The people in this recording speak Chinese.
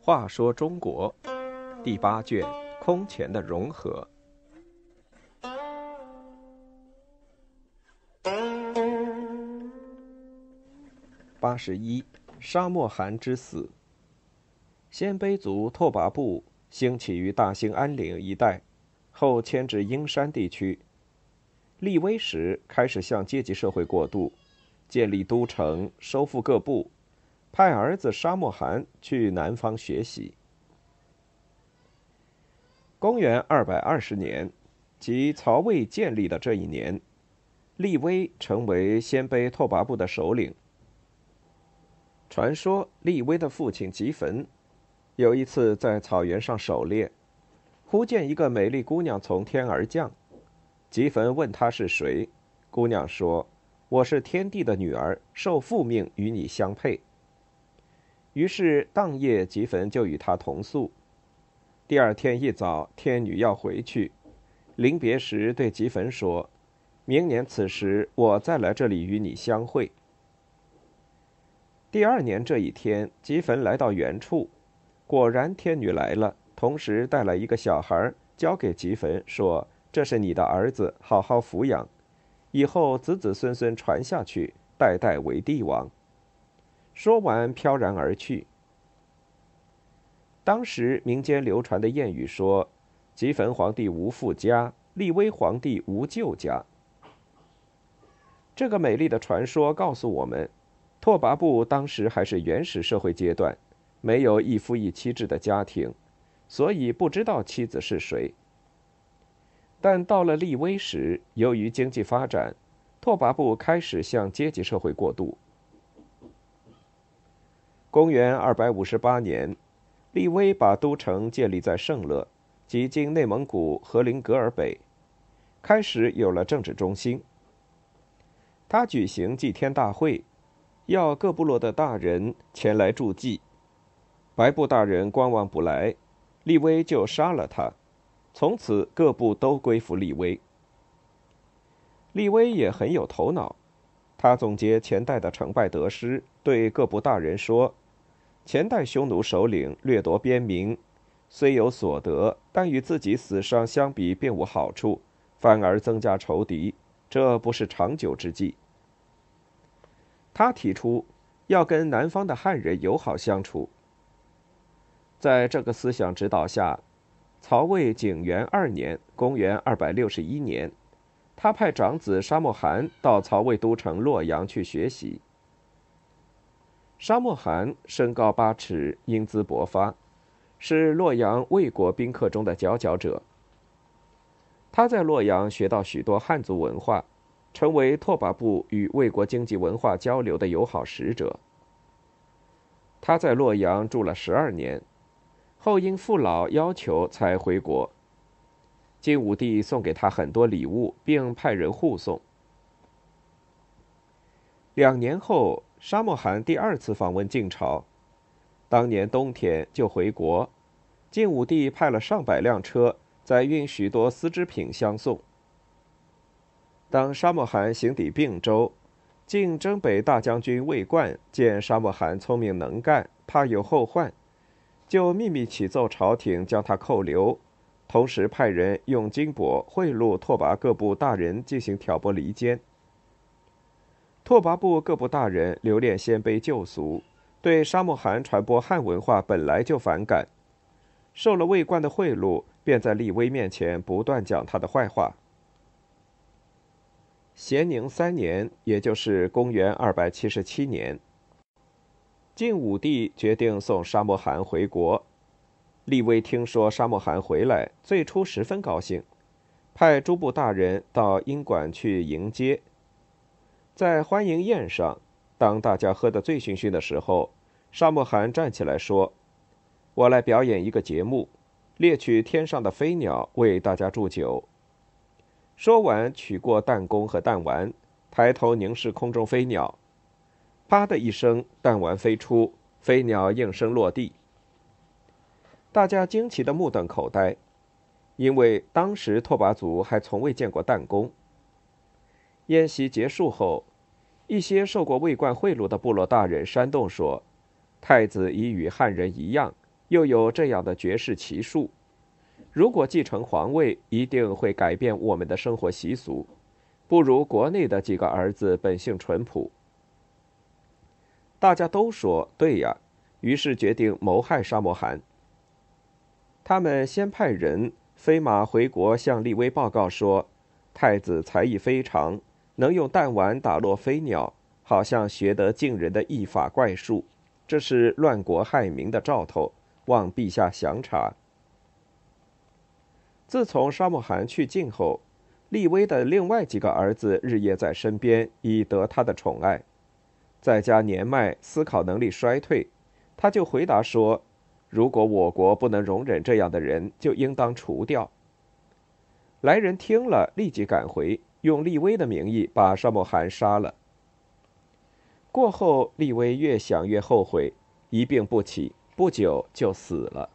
话说中国第八卷空前的融合。八十一，沙漠汗之死。鲜卑族拓跋部兴起于大兴安岭一带，后迁至阴山地区。立威时开始向阶级社会过渡，建立都城，收复各部。派儿子沙漠汗去南方学习。公元二百二十年，即曹魏建立的这一年，立威成为鲜卑拓跋部的首领。传说立威的父亲吉坟，有一次在草原上狩猎，忽见一个美丽姑娘从天而降。吉坟问她是谁，姑娘说：“我是天帝的女儿，受父命与你相配。”于是当夜，吉坟就与他同宿。第二天一早，天女要回去，临别时对吉坟说：“明年此时，我再来这里与你相会。”第二年这一天，吉坟来到原处，果然天女来了，同时带来一个小孩，交给吉坟说：“这是你的儿子，好好抚养，以后子子孙孙传下去，代代为帝王。”说完，飘然而去。当时民间流传的谚语说：“吉坟皇帝无父家，立威皇帝无舅家。”这个美丽的传说告诉我们，拓跋部当时还是原始社会阶段，没有一夫一妻制的家庭，所以不知道妻子是谁。但到了立威时，由于经济发展，拓跋部开始向阶级社会过渡。公元二百五十八年，立威把都城建立在盛乐，即今内蒙古和林格尔北，开始有了政治中心。他举行祭天大会，要各部落的大人前来助祭。白部大人观望不来，立威就杀了他。从此各部都归附立威。立威也很有头脑。他总结前代的成败得失，对各部大人说：“前代匈奴首领掠夺边民，虽有所得，但与自己死伤相比，并无好处，反而增加仇敌，这不是长久之计。”他提出要跟南方的汉人友好相处。在这个思想指导下，曹魏景元二年（公元261年）。他派长子沙漠汗到曹魏都城洛阳去学习。沙漠汗身高八尺，英姿勃发，是洛阳魏国宾客中的佼佼者。他在洛阳学到许多汉族文化，成为拓跋部与魏国经济文化交流的友好使者。他在洛阳住了十二年，后因父老要求才回国。晋武帝送给他很多礼物，并派人护送。两年后，沙漠汗第二次访问晋朝，当年冬天就回国。晋武帝派了上百辆车，载运许多丝织品相送。当沙漠汗行抵并州，晋征北大将军魏冠见沙漠汗聪明能干，怕有后患，就秘密启奏朝廷，将他扣留。同时派人用金帛贿赂拓跋各部大人进行挑拨离间。拓跋部各部大人留恋鲜卑旧俗，对沙漠汗传播汉文化本来就反感，受了魏冠的贿赂，便在立威面前不断讲他的坏话。咸宁三年，也就是公元二百七十七年，晋武帝决定送沙漠汗回国。立威听说沙漠汗回来，最初十分高兴，派诸部大人到宾馆去迎接。在欢迎宴上，当大家喝得醉醺醺的时候，沙漠汗站起来说：“我来表演一个节目，猎取天上的飞鸟为大家祝酒。”说完，取过弹弓和弹丸，抬头凝视空中飞鸟，啪的一声，弹丸飞出，飞鸟应声落地。大家惊奇的目瞪口呆，因为当时拓跋族还从未见过弹弓。宴席结束后，一些受过魏冠贿赂的部落大人煽动说，太子已与汉人一样，又有这样的绝世奇术，如果继承皇位，一定会改变我们的生活习俗，不如国内的几个儿子本性淳朴。大家都说对呀，于是决定谋害沙摩罕。他们先派人飞马回国，向立威报告说，太子才艺非常。能用弹丸打落飞鸟，好像学得惊人的异法怪术，这是乱国害民的兆头，望陛下详查。自从沙漠汗去晋后，立威的另外几个儿子日夜在身边，以得他的宠爱。在家年迈，思考能力衰退，他就回答说：“如果我国不能容忍这样的人，就应当除掉。”来人听了，立即赶回。用立威的名义把沙默汗杀了。过后，立威越想越后悔，一病不起，不久就死了。